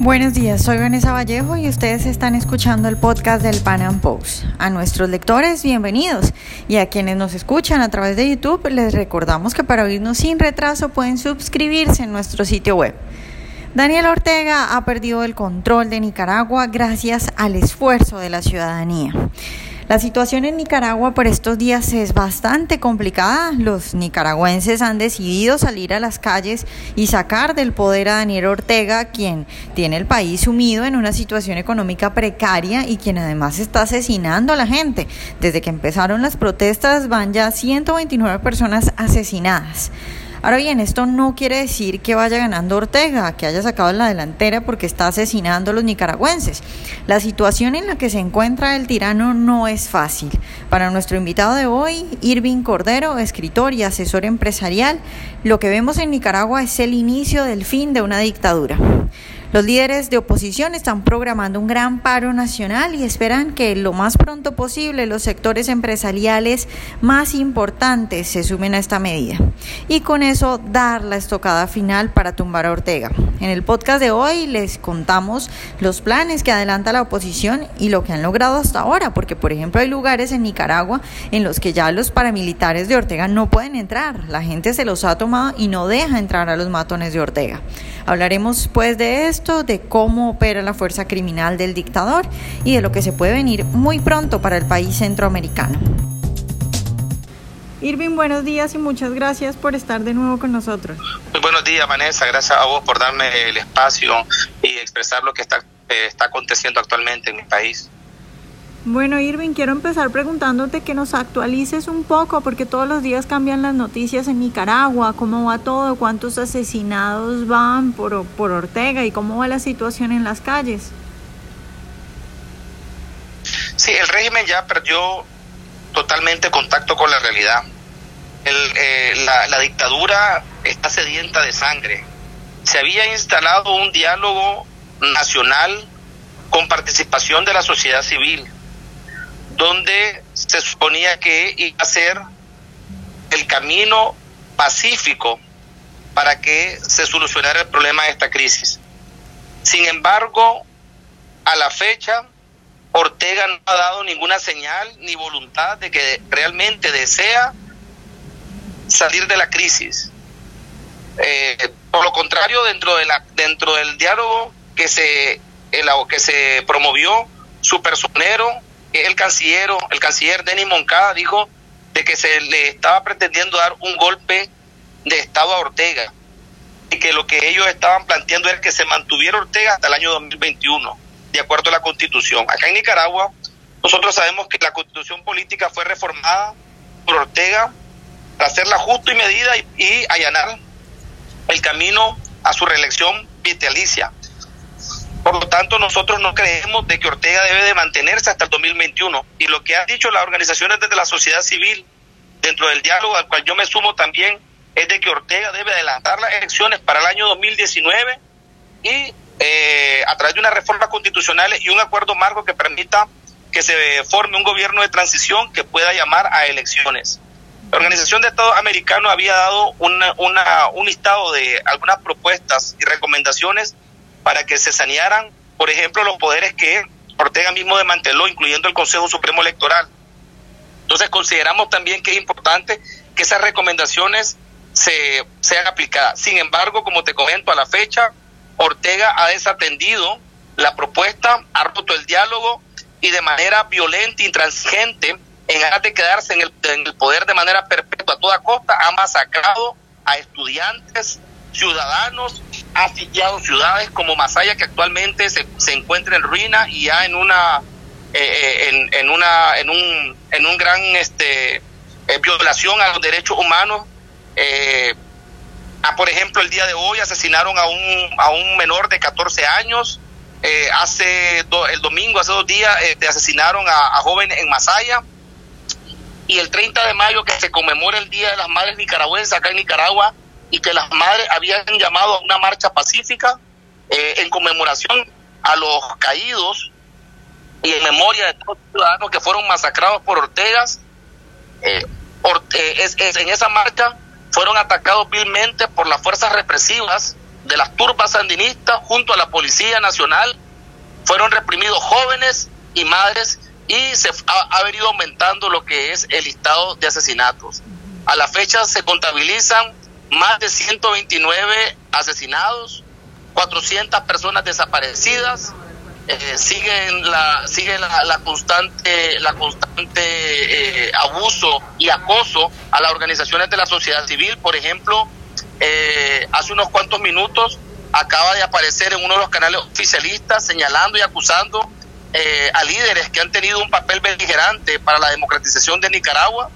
Buenos días, soy Vanessa Vallejo y ustedes están escuchando el podcast del Pan Am Post. A nuestros lectores, bienvenidos. Y a quienes nos escuchan a través de YouTube, les recordamos que para oírnos sin retraso pueden suscribirse en nuestro sitio web. Daniel Ortega ha perdido el control de Nicaragua gracias al esfuerzo de la ciudadanía. La situación en Nicaragua por estos días es bastante complicada. Los nicaragüenses han decidido salir a las calles y sacar del poder a Daniel Ortega, quien tiene el país sumido en una situación económica precaria y quien además está asesinando a la gente. Desde que empezaron las protestas van ya 129 personas asesinadas. Ahora bien, esto no quiere decir que vaya ganando Ortega, que haya sacado la delantera porque está asesinando a los nicaragüenses. La situación en la que se encuentra el tirano no es fácil. Para nuestro invitado de hoy, Irving Cordero, escritor y asesor empresarial, lo que vemos en Nicaragua es el inicio del fin de una dictadura. Los líderes de oposición están programando un gran paro nacional y esperan que lo más pronto posible los sectores empresariales más importantes se sumen a esta medida y con eso dar la estocada final para tumbar a Ortega. En el podcast de hoy les contamos los planes que adelanta la oposición y lo que han logrado hasta ahora, porque por ejemplo hay lugares en Nicaragua en los que ya los paramilitares de Ortega no pueden entrar, la gente se los ha tomado y no deja entrar a los matones de Ortega. Hablaremos pues de esto, de cómo opera la fuerza criminal del dictador y de lo que se puede venir muy pronto para el país centroamericano. Irving, buenos días y muchas gracias por estar de nuevo con nosotros. Muy buenos días, Vanessa. Gracias a vos por darme el espacio y expresar lo que está, eh, está aconteciendo actualmente en mi país. Bueno, Irving, quiero empezar preguntándote que nos actualices un poco, porque todos los días cambian las noticias en Nicaragua, cómo va todo, cuántos asesinados van por, por Ortega y cómo va la situación en las calles. Sí, el régimen ya perdió totalmente contacto con la realidad. Eh, la, la dictadura está sedienta de sangre. Se había instalado un diálogo nacional con participación de la sociedad civil donde se suponía que iba a ser el camino pacífico para que se solucionara el problema de esta crisis. Sin embargo, a la fecha, Ortega no ha dado ninguna señal ni voluntad de que realmente desea salir de la crisis. Eh, por lo contrario, dentro, de la, dentro del diálogo que se, que se promovió, su personero el canciller, el canciller Denis Moncada dijo de que se le estaba pretendiendo dar un golpe de Estado a Ortega y que lo que ellos estaban planteando era que se mantuviera Ortega hasta el año 2021, de acuerdo a la Constitución. Acá en Nicaragua, nosotros sabemos que la Constitución política fue reformada por Ortega para hacerla justo y medida y, y allanar el camino a su reelección vitalicia. Por lo tanto, nosotros no creemos de que Ortega debe de mantenerse hasta el 2021. Y lo que han dicho las organizaciones desde la sociedad civil, dentro del diálogo al cual yo me sumo también, es de que Ortega debe adelantar las elecciones para el año 2019 y eh, a través de una reforma constitucional y un acuerdo marco que permita que se forme un gobierno de transición que pueda llamar a elecciones. La Organización de Estados Americanos había dado una, un listado de algunas propuestas y recomendaciones para que se sanearan, por ejemplo, los poderes que Ortega mismo desmanteló, incluyendo el Consejo Supremo Electoral. Entonces consideramos también que es importante que esas recomendaciones se, sean aplicadas. Sin embargo, como te comento, a la fecha, Ortega ha desatendido la propuesta, ha roto el diálogo y de manera violenta, intransigente, en aras de quedarse en el, en el poder de manera perpetua a toda costa, ha masacrado a estudiantes, ciudadanos ha sitiado ciudades como Masaya que actualmente se, se encuentra en ruina y ya en una eh, eh, en, en, una en un en un gran este eh, violación a los derechos humanos. Por ejemplo el día de hoy asesinaron a un a un menor de 14 años. Hace el domingo hace dos días asesinaron a, a jóvenes en Masaya. Y el 30 de mayo que se conmemora el Día de las Madres Nicaragüenses acá en Nicaragua y que las madres habían llamado a una marcha pacífica eh, en conmemoración a los caídos y en memoria de todos los ciudadanos que fueron masacrados por Ortegas. Eh, eh, en esa marcha fueron atacados vilmente por las fuerzas represivas de las turbas sandinistas junto a la Policía Nacional fueron reprimidos jóvenes y madres y se ha, venido aumentando lo que es el listado de asesinatos. A la fecha se contabilizan más de 129 asesinados, 400 personas desaparecidas, eh, siguen la sigue la, constante la constante eh, abuso y acoso a las organizaciones de la sociedad civil. Por ejemplo eh, hace unos cuantos minutos acaba de aparecer en uno de los canales oficialistas señalando y acusando a líderes que han tenido un papel beligerante para la democratización de Nicaragua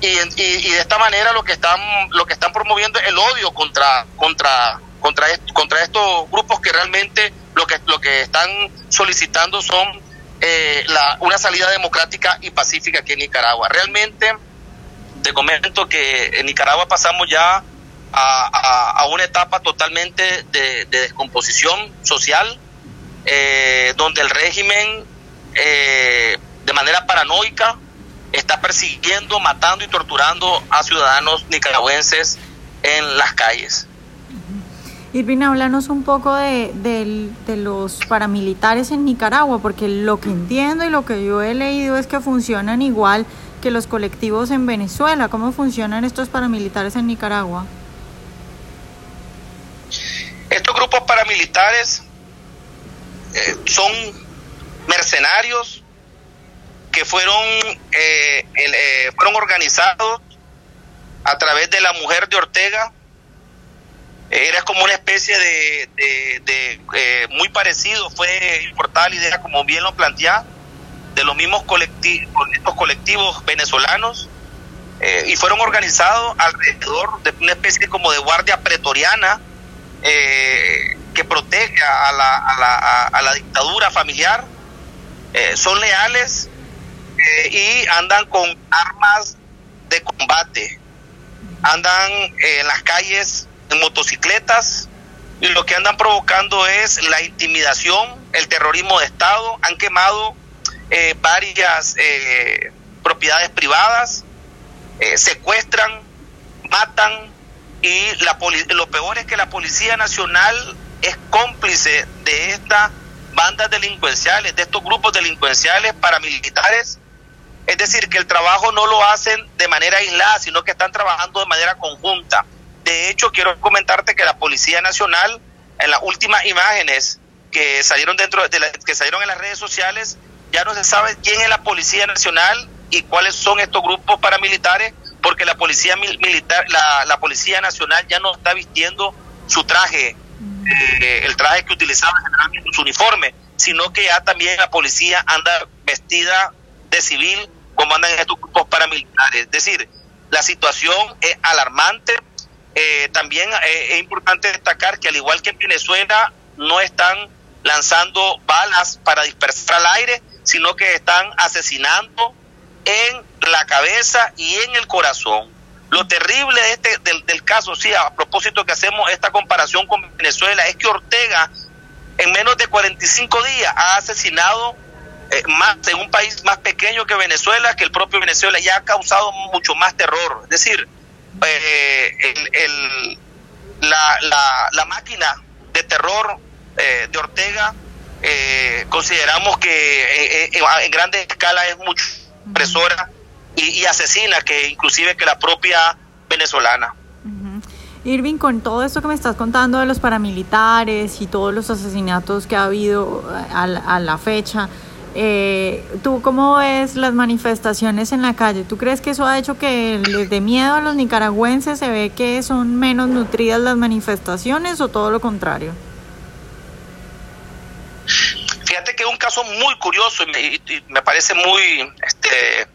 y, y, de esta manera lo que están lo que están promoviendo es el odio contra contra contra contra estos grupos que realmente lo que, lo que están solicitando son eh, la, una salida democrática y pacífica aquí en Nicaragua. Realmente, te comento que en Nicaragua pasamos ya a, una etapa totalmente de, descomposición social, eh, donde el régimen eh, de manera paranoica está persiguiendo, matando y torturando a ciudadanos nicaragüenses en las calles. Irvin, háblanos un poco de, de, los paramilitares en Nicaragua, porque lo que entiendo y lo que yo he leído es que funcionan igual que los colectivos en Venezuela. ¿Cómo funcionan estos paramilitares en Nicaragua? Estos grupos paramilitares eh, son mercenarios que fueron, eh, eh, fueron organizados a través de la mujer de Ortega, era como una especie de, eh, muy parecido, fue importada la idea, como bien lo plantea, de los mismos colectivos, colectivos venezolanos, eh, y fueron organizados alrededor de una especie como de guardia pretoriana eh, que protege a la, a la, a la dictadura familiar, son leales y andan con armas de combate, andan en las calles en motocicletas y lo que andan provocando es la intimidación, el terrorismo de Estado, han quemado eh, varias eh, propiedades privadas, eh, secuestran, matan y la lo peor es que la Policía Nacional es cómplice de estas bandas delincuenciales, de estos grupos delincuenciales paramilitares. Es decir, que el trabajo no lo hacen de manera aislada, sino que están trabajando de manera conjunta. De hecho, quiero comentarte que la Policía Nacional, en las últimas imágenes que salieron dentro de que salieron en las redes sociales, ya no se sabe quién es la Policía Nacional y cuáles son estos grupos paramilitares, porque la Policía Militar, la, Policía Nacional ya no está vistiendo su traje, eh, el traje que utilizaba su uniforme, sino que ya también la policía anda vestida de civil como andan estos grupos paramilitares. Es decir, la situación es alarmante eh, también eh, es importante destacar que al igual que en Venezuela no están lanzando balas para dispersar al aire, sino que están asesinando en la cabeza y en el corazón. Lo terrible de este, del, caso, sí, a propósito que hacemos esta comparación con Venezuela, es que Ortega en menos de 45 días ha asesinado eh, más en un país más pequeño que Venezuela, que el propio Venezuela ya ha causado mucho más terror. Es decir, eh, el, la, la, máquina de terror eh, de Ortega, consideramos que en grande escala es mucho presora y, asesina que inclusive que la propia venezolana. Irving, con todo esto que me estás contando de los paramilitares y todos los asesinatos que ha habido a la fecha, eh, ¿Tú cómo ves las manifestaciones en la calle? ¿Tú crees que eso ha hecho que les dé miedo a los nicaragüenses? ¿Se ve que son menos nutridas las manifestaciones o todo lo contrario? Fíjate que es un caso muy curioso y me, parece muy este,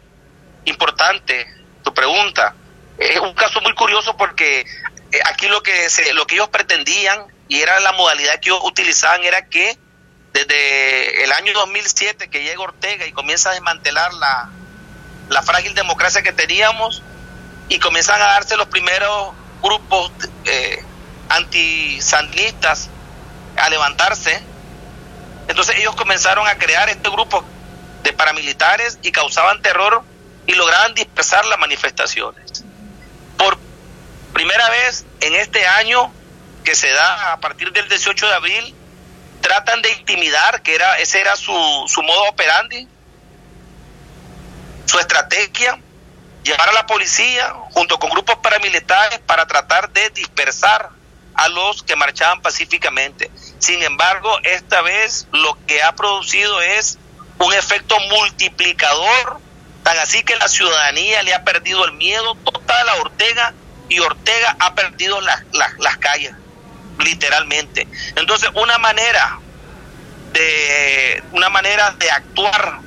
importante tu pregunta. Es un caso muy curioso porque eh, aquí lo que, se, lo que ellos pretendían y era la modalidad que ellos utilizaban era que desde el año 2007 que llega Ortega y comienza a desmantelar la, la frágil democracia que teníamos y comienzan a darse los primeros grupos eh, antisandinistas a levantarse. Entonces ellos comenzaron a crear este grupo de paramilitares y causaban terror y lograban dispersar las manifestaciones. Por primera vez en este año que se da a partir del 18 de abril, tratan de intimidar, que era ese era su, su modo operandi, su estrategia, llevar a la policía junto con grupos paramilitares para tratar de dispersar a los que marchaban pacíficamente. Sin embargo, esta vez lo que ha producido es un efecto multiplicador, tan así que la ciudadanía le ha perdido el miedo total a Ortega y Ortega ha perdido las, las, calles, literalmente. Entonces, una manera de una manera de actuar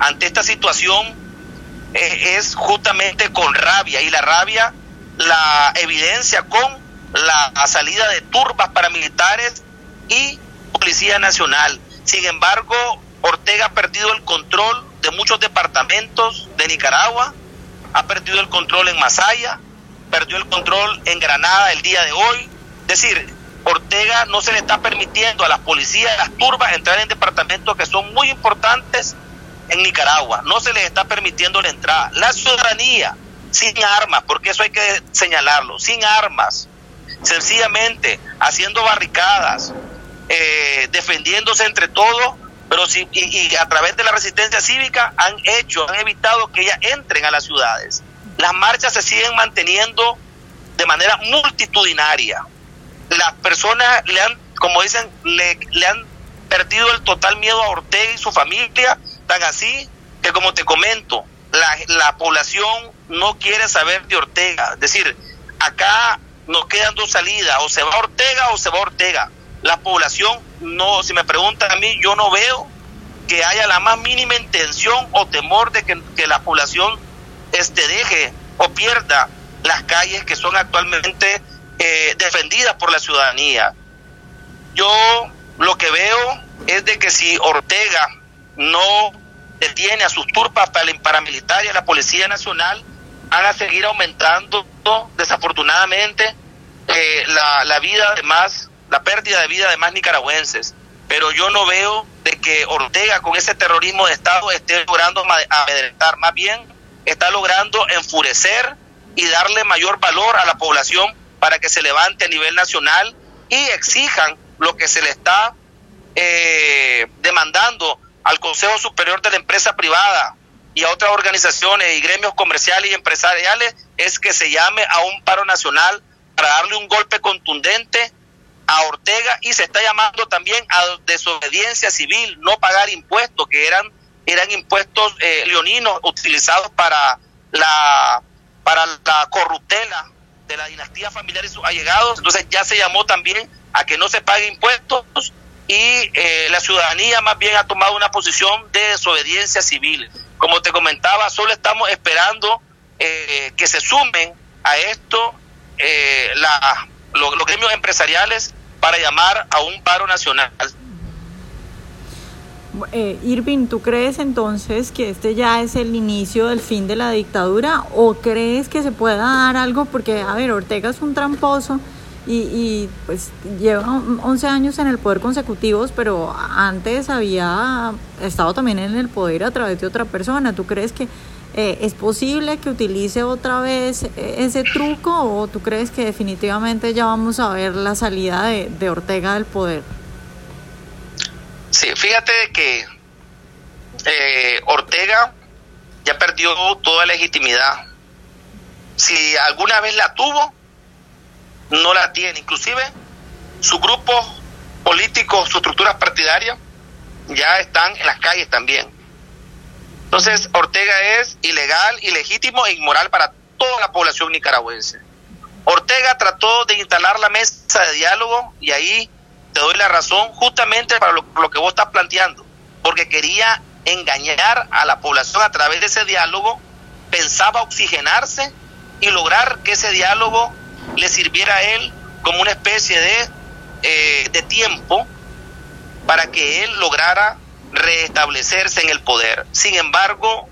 ante esta situación eh, es justamente con rabia y la rabia la evidencia con la salida de turbas paramilitares y Policía Nacional. Sin embargo, Ortega ha perdido el control de muchos departamentos de Nicaragua, ha perdido el control en Masaya, perdió el control en Granada el día de hoy. Es decir, Ortega no se le está permitiendo a las policías, a las turbas, entrar en departamentos que son muy importantes en Nicaragua. No se les está permitiendo la entrada. La ciudadanía, sin armas, porque eso hay que señalarlo, sin armas, sencillamente haciendo barricadas, eh, defendiéndose entre todos, pero sí, y, a través de la resistencia cívica han hecho, han evitado que ellas entren a las ciudades. Las marchas se siguen manteniendo de manera multitudinaria. Las personas le han, como dicen, le, le han perdido el total miedo a Ortega y su familia, tan así que como te comento, la, la población no quiere saber de Ortega. Es decir, acá nos quedan dos salidas, o se va Ortega o se va Ortega. La población, no, si me preguntan a mí, yo no veo que haya la más mínima intención o temor de que, la población este, deje o pierda las calles que son actualmente eh, defendidas por la ciudadanía. Yo lo que veo es de que si Ortega no detiene a sus turpas paramilitares, la Policía Nacional, van a seguir aumentando desafortunadamente eh, la, la vida de más, la pérdida de vida de más nicaragüenses. Pero yo no veo de que Ortega con ese terrorismo de Estado esté logrando amedrentar, más bien está logrando enfurecer y darle mayor valor a la población para que se levante a nivel nacional y exijan lo que se le está eh, demandando al Consejo Superior de la Empresa Privada, y a otras organizaciones y gremios comerciales y empresariales es que se llame a un paro nacional para darle un golpe contundente a Ortega y se está llamando también a desobediencia civil, no pagar impuestos, que eran, eran impuestos eh, leoninos utilizados para la, para la corruptela de la dinastía familiar y sus allegados. Entonces ya se llamó también a que no se pague impuestos y eh, la ciudadanía más bien ha tomado una posición de desobediencia civil. Como te comentaba, solo estamos esperando eh, que se sumen a esto eh, la, los gremios empresariales para llamar a un paro nacional. Eh, Irving, ¿tú crees entonces que este ya es el inicio del fin de la dictadura o crees que se pueda dar algo? Porque, a ver, Ortega es un tramposo y, y, pues lleva 11 años en el poder consecutivos, pero antes había estado también en el poder a través de otra persona. ¿Tú crees que eh, es posible que utilice otra vez eh, ese truco o tú crees que definitivamente ya vamos a ver la salida de, de Ortega del poder? Sí, fíjate que eh, Ortega ya perdió toda legitimidad. Si alguna vez la tuvo, no la tiene. Inclusive su grupo político, sus estructuras partidarias ya están en las calles también. Entonces, Ortega es ilegal, ilegítimo e inmoral para toda la población nicaragüense. Ortega trató de instalar la mesa de diálogo y ahí te doy la razón justamente para lo, que vos estás planteando, porque quería engañar a la población a través de ese diálogo, pensaba oxigenarse y lograr que ese diálogo le sirviera a él como una especie de, eh, de tiempo para que él lograra restablecerse en el poder. Sin embargo,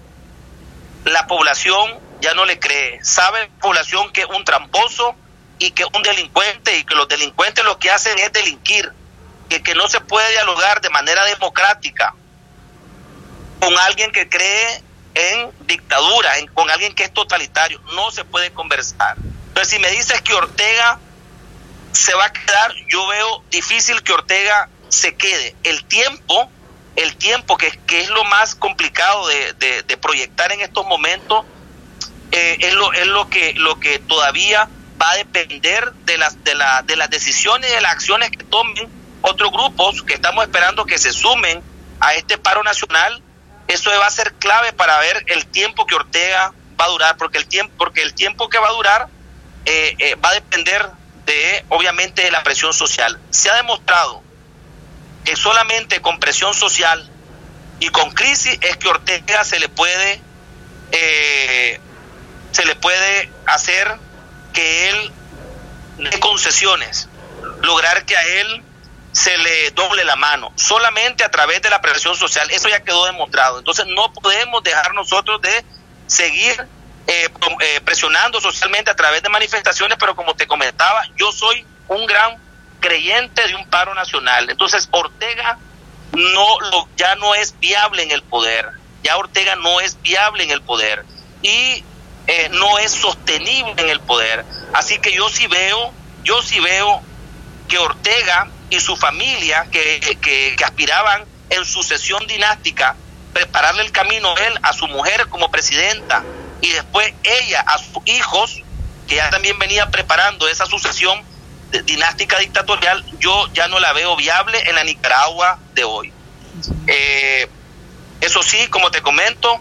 la población ya no le cree. Sabe la población que es un tramposo y que un delincuente y que los delincuentes lo que hacen es delinquir, que, que no se puede dialogar de manera democrática con alguien que cree en dictadura, con alguien que es totalitario. No se puede conversar. Pero si me dices que Ortega se va a quedar, yo veo difícil que Ortega se quede. El tiempo, el tiempo que, que es lo más complicado de, de, proyectar en estos momentos, eh, es, lo, es lo, que, lo que todavía va a depender de las, de, la, de las decisiones y de las acciones que tomen otros grupos que estamos esperando que se sumen a este paro nacional. Eso va a ser clave para ver el tiempo que Ortega va a durar, porque el tiempo, porque el tiempo que va a durar eh, eh, va a depender de, obviamente, de la presión social. Se ha demostrado que solamente con presión social y con crisis es que Ortega se le puede eh, se le puede hacer que él dé concesiones, lograr que a él se le doble la mano, solamente a través de la presión social. Eso ya quedó demostrado. Entonces no podemos dejar nosotros de seguir eh, eh, presionando socialmente a través de manifestaciones, pero como te comentaba, yo soy un gran creyente de un paro nacional. Entonces Ortega no lo, ya no es viable en el poder, ya Ortega no es viable en el poder y eh, no es sostenible en el poder. Así que yo sí veo, yo sí veo que Ortega y su familia que, que, aspiraban en sucesión dinástica prepararle el camino a él, a su mujer como presidenta, y después ella a sus hijos, que ya también venía preparando esa sucesión dinástica dictatorial, yo ya no la veo viable en la Nicaragua de hoy. Eh, eso sí, como te comento,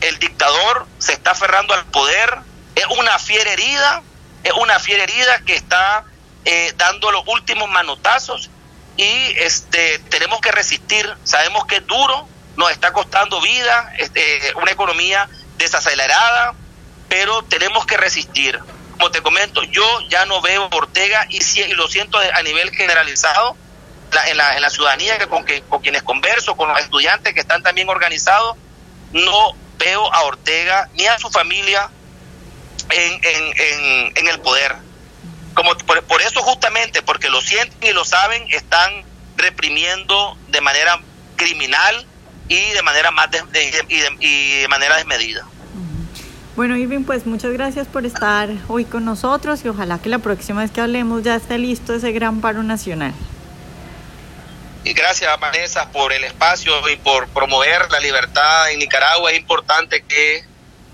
el dictador se está aferrando al poder, es una fiera herida, es una fiera herida que está eh, dando los últimos manotazos y este tenemos que resistir, sabemos que es duro, nos está costando vida, este, una economía desacelerada, pero tenemos que resistir. Como te comento, yo ya no veo Ortega y, y lo siento a nivel generalizado en, la, en la ciudadanía que con, que, con quienes converso, con los estudiantes que están también organizados, no veo a Ortega ni a su familia en, en, en, el poder. Como por, por, eso justamente, porque lo sienten y lo saben, están reprimiendo de manera criminal y de manera más de, y, de, y de manera desmedida. Bueno, Irving, pues muchas gracias por estar hoy con nosotros y ojalá que la próxima vez que hablemos ya esté listo ese gran paro nacional. Gracias, Vanessa, por el espacio y por promover la libertad en Nicaragua. Es importante que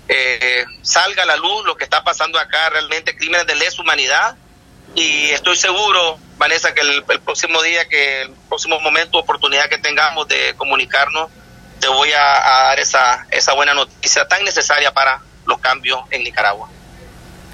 eh, salga a la luz lo que está pasando acá, realmente crímenes de lesa humanidad. Y estoy seguro, Vanessa, que el, el próximo día, que el próximo momento, oportunidad que tengamos de comunicarnos, te voy a, a dar esa, esa buena noticia tan necesaria para los cambios en Nicaragua.